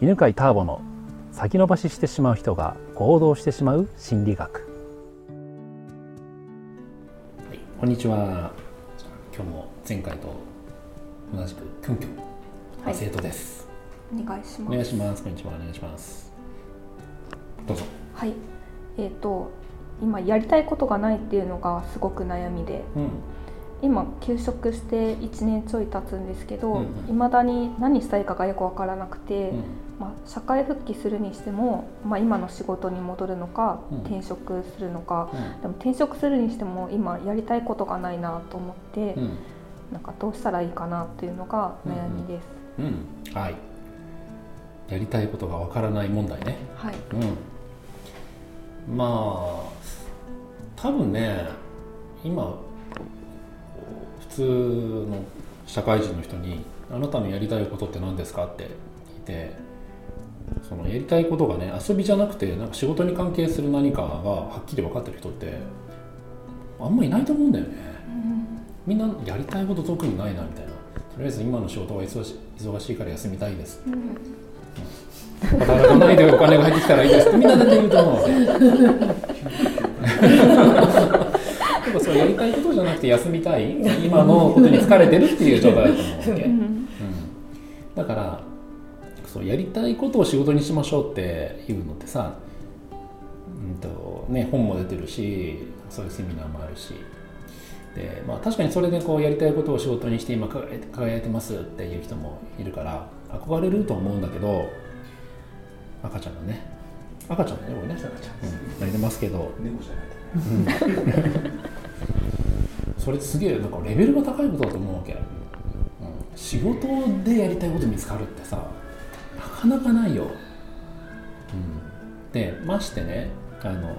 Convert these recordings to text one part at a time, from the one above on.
犬飼ターボの先延ばししてしまう人が行動してしまう心理学、はい、こんにちは。今日も前回と同じくキュンキュン、はい、生徒です。お願いします。お願いします。こんにちは。お願いします。どうぞ。はい。えっ、ー、と今やりたいことがないっていうのがすごく悩みで、うん今休職して1年ちょい経つんですけどいま、うん、だに何したいかがよく分からなくて、うん、まあ、社会復帰するにしても、まあ、今の仕事に戻るのか、うん、転職するのか、でも転職するにしても今やりたいことがないなと思って、なんかどうしたらいいかなっていうのが悩みです。うん。はい。やりたいことがわからない問題ね。はい、うん、まあ多分ね今通の社会人の人に「あなたのやりたいことって何ですか?」って聞いてそのやりたいことがね遊びじゃなくてなんか仕事に関係する何かがはっきり分かってる人ってあんまいないと思うんだよね、うん、みんなやりたいこと特にないなみたいな。とりあえず今の仕事が忙し忙しいから休みたいです、うん、働かないでお金が入ってきたらいいですってみんな大体言うと思うそうやりたいことじゃなくて休みたい。今のことに疲れてるっていう状態だと思うわけ、うん、だからそうやりたいことを仕事にしましょうっていうのってさ、うんとね、本も出てるしそういうセミナーもあるし。で、まあ、確かにそれでこうやりたいことを仕事にして今輝いてますっていう人もいるから憧れると思うんだけど赤ちゃんがね。赤ちゃんね。俺ね赤ちゃん、うん、泣いてますけど。猫じゃないそれすげえなんかレベルが高いことだと思うわけ、うん、仕事でやりたいこと見つかるってさなかなかないよ、うん、でましてねあの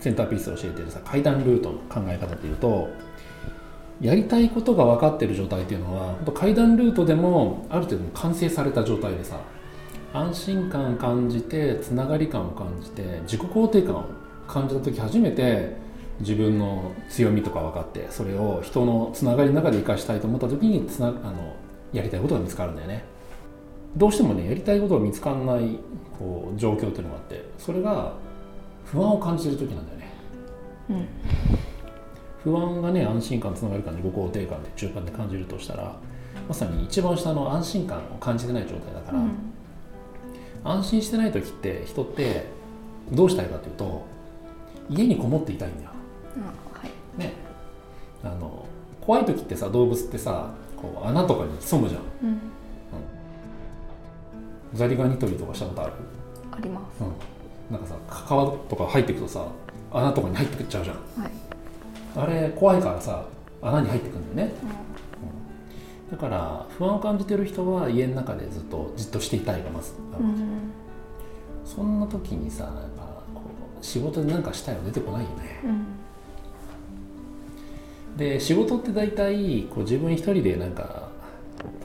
センターピースを教えてるさ階段ルートの考え方でいうとやりたいことが分かってる状態っていうのは本当階段ルートでもある程度完成された状態でさ安心感感じてつながり感を感じて自己肯定感を感じた時初めて自分の強みとか分かってそれを人のつながりの中で生かしたいと思った時につなあのやりたいことが見つかるんだよね。どうしてもねやりたいことが見つかんないこう状況っていうのがあってそれが不安を感じてる時なんだよね、うん、不安がね安心感つながり感自己肯定感で中間で感じるとしたらまさに一番下の安心感を感じてない状態だから、うん、安心してない時って人ってどうしたいかというと家にこもっていたいんだよ、はい、ね。あの怖い時ってさ動物ってさこう穴とかに潜むじゃん、うん、うん、ザリガニ取りとかしたことある？あります、うん、なんかさ川とか入っていくとさ穴とかに入ってくっちゃうじゃん、はい、あれ怖いからさ穴に入ってくんだよね、うん、だから不安を感じてる人は家の中でずっとじっとしていたいがまず。うん、そんな時にさやっぱ仕事で何かしたいは出てこないよね、うん、で仕事って大体こう自分一人でなんか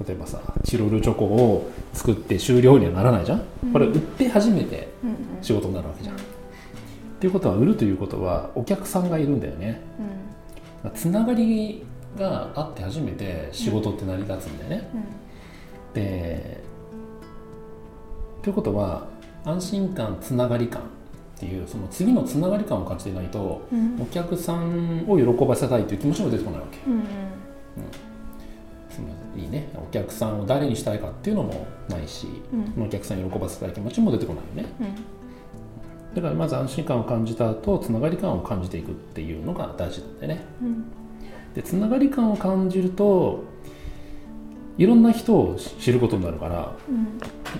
例えばさチロルチョコを作って終了にはならないじゃん、うん、これ売って初めて仕事になるわけじゃん、うんうん、っていうことは売るということはお客さんがいるんだよね、うん、つながりがあって初めて仕事って成り立つんだよね、でということは安心感つながり感っていうその次のつながり感を感じていないと、うん、お客さんを喜ばせたいという気持ちも出てこないわけ、うんうん、うん、いいね。お客さんを誰にしたいかっていうのもないし、うん、お客さんに喜ばせたい気持ちも出てこないよね、うん、だからまず安心感を感じた後つながり感を感じていくっていうのが大事なんだよね、でつながり感を感じるといろんな人を知ることになるから、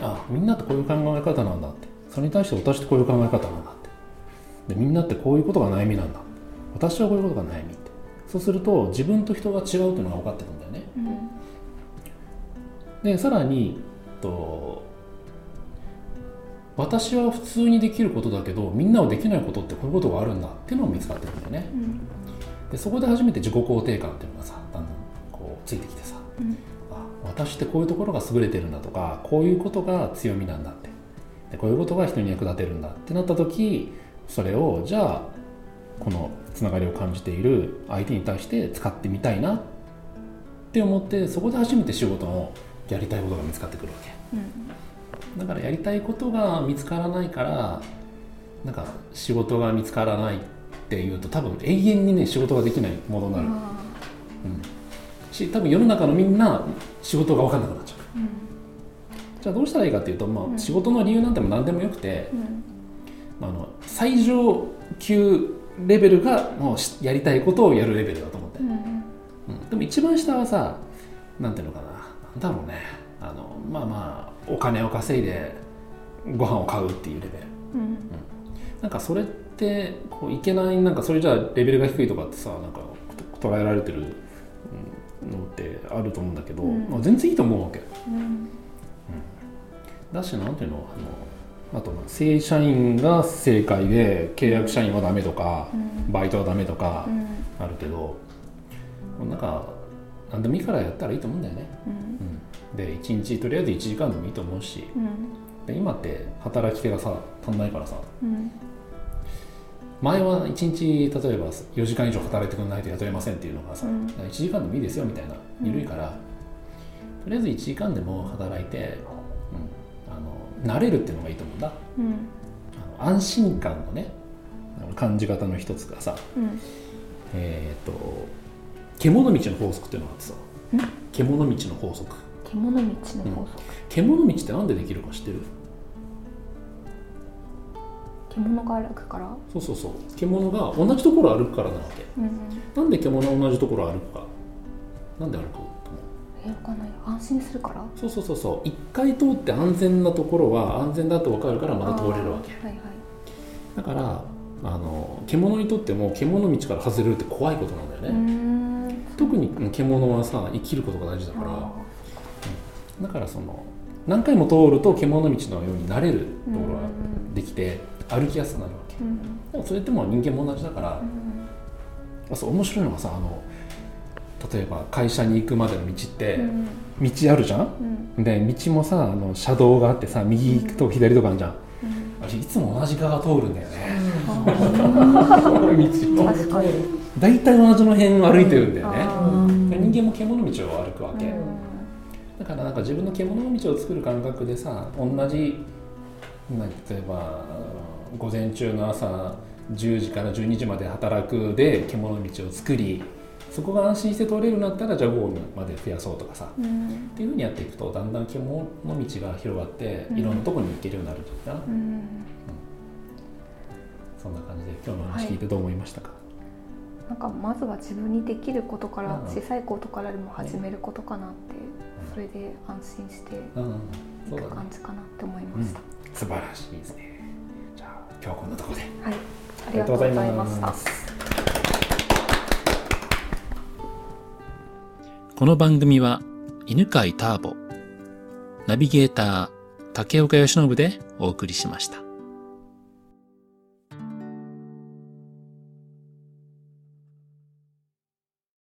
あみんなってこういう考え方なんだって。それに対して私ってこういう考え方なんだでみんなってこういうことが悩みなんだ。私はこういうことが悩みって。そうすると自分と人が違うっていうのが分かってるんだよね、うん、でさらにと私は普通にできることだけどみんなはできないことってこういうことがあるんだっていうのが見つかってるんだよね、うん、でそこで初めて自己肯定感っていうのがさだんだんこうついてきてさ、うん、あ私ってこういうところが優れてるんだとかこういうことが強みなんだって。でこういうことが人に役立てるんだってなった時それをじゃあこのつながりを感じている相手に対して使ってみたいなって思ってそこで初めて仕事のやりたいことが見つかってくるわけ、うん、だからやりたいことが見つからないからなんか仕事が見つからないっていうと多分永遠にね仕事ができないものになる、うん、し多分世の中のみんな仕事が分かんなくなっちゃう、うん、じゃあどうしたらいいかっていうと、まあ、うん、仕事の理由なんても何でもよくて、まあ、あの最上級レベルがもうやりたいことをやるレベルだと思って、うんでも一番下はさなんていうのかな。なんだろうね。あのまあまあお金を稼いでご飯を買うっていうレベル、うん。なんかそれってこういけないなんかそれじゃあレベルが低いとかってさなんか捉えられてるのってあると思うんだけど、うん、まあ、全然いいと思うわけ、うん。うん、だしなんていうのあのあと正社員が正解で契約社員はダメとか、バイトはダメとかあるけど、なんか何でもいいからやったらいいと思うんだよね、で1日とりあえず1時間でもいいと思うし、で今って働き手がさ足んないからさ、前は1日例えば4時間以上働いてくれないと雇えませんっていうのがさ、うん、1時間でもいいですよみたいな緩いから、とりあえず1時間でも働いて、うん、あの慣れるっていうのがいいと思う。んだ、うん、あの安心感のね感じ方の一つがさ、えっ、ー、と獣道の法則っていうのがあってさ獣道の法則。獣道の法則、獣道ってなんでできるか知ってる？獣が歩くから？そうそうそう。獣が同じところ歩くからなわけ、うん、なんで獣は同じところ歩くか。なんで歩く？ない安心するから？そうそうそうそう。一回通って安全なところは安全だと分かるからまた通れるわけ、はいはい、だからあの獣にとっても獣道から外れるって怖いことなんだよね。特に獣はさ生きることが大事だから。だからその何回も通ると獣道のようになれるところができて歩きやすくなるわけ、うん、でもそれっても人間も同じだから、うん、そう面白いのがさあの例えば会社に行くまでの道って、道あるじゃん、うん、で道もさあの車道があってさ右と左とかあるじゃん、あれいつも同じ側が通るんだよね、道を大体同じの辺歩いてるんだよね、人間も獣道を歩くわけ、だからなんか自分の獣道を作る感覚でさ同じ例えば午前中の朝10時から12時まで働くで獣道を作りそこが安心して通れるようになったらじゃあ午後まで増やそうとかさ、うん、っていうふうにやっていくとだんだん獣の道が広がっていろんなとこに行けるようになるとかな、うん。うん、そんな感じで今日の話聞いてどう思いましたか、はい、なんかまずは自分にできることから小さいことからでも始めることかなって、それで安心していく感じかなって思いました、素晴らしいですね。今日はこんなところで、はい、ありがとうございましたこの番組は犬飼ターボナビゲーター竹岡由伸でお送りしました。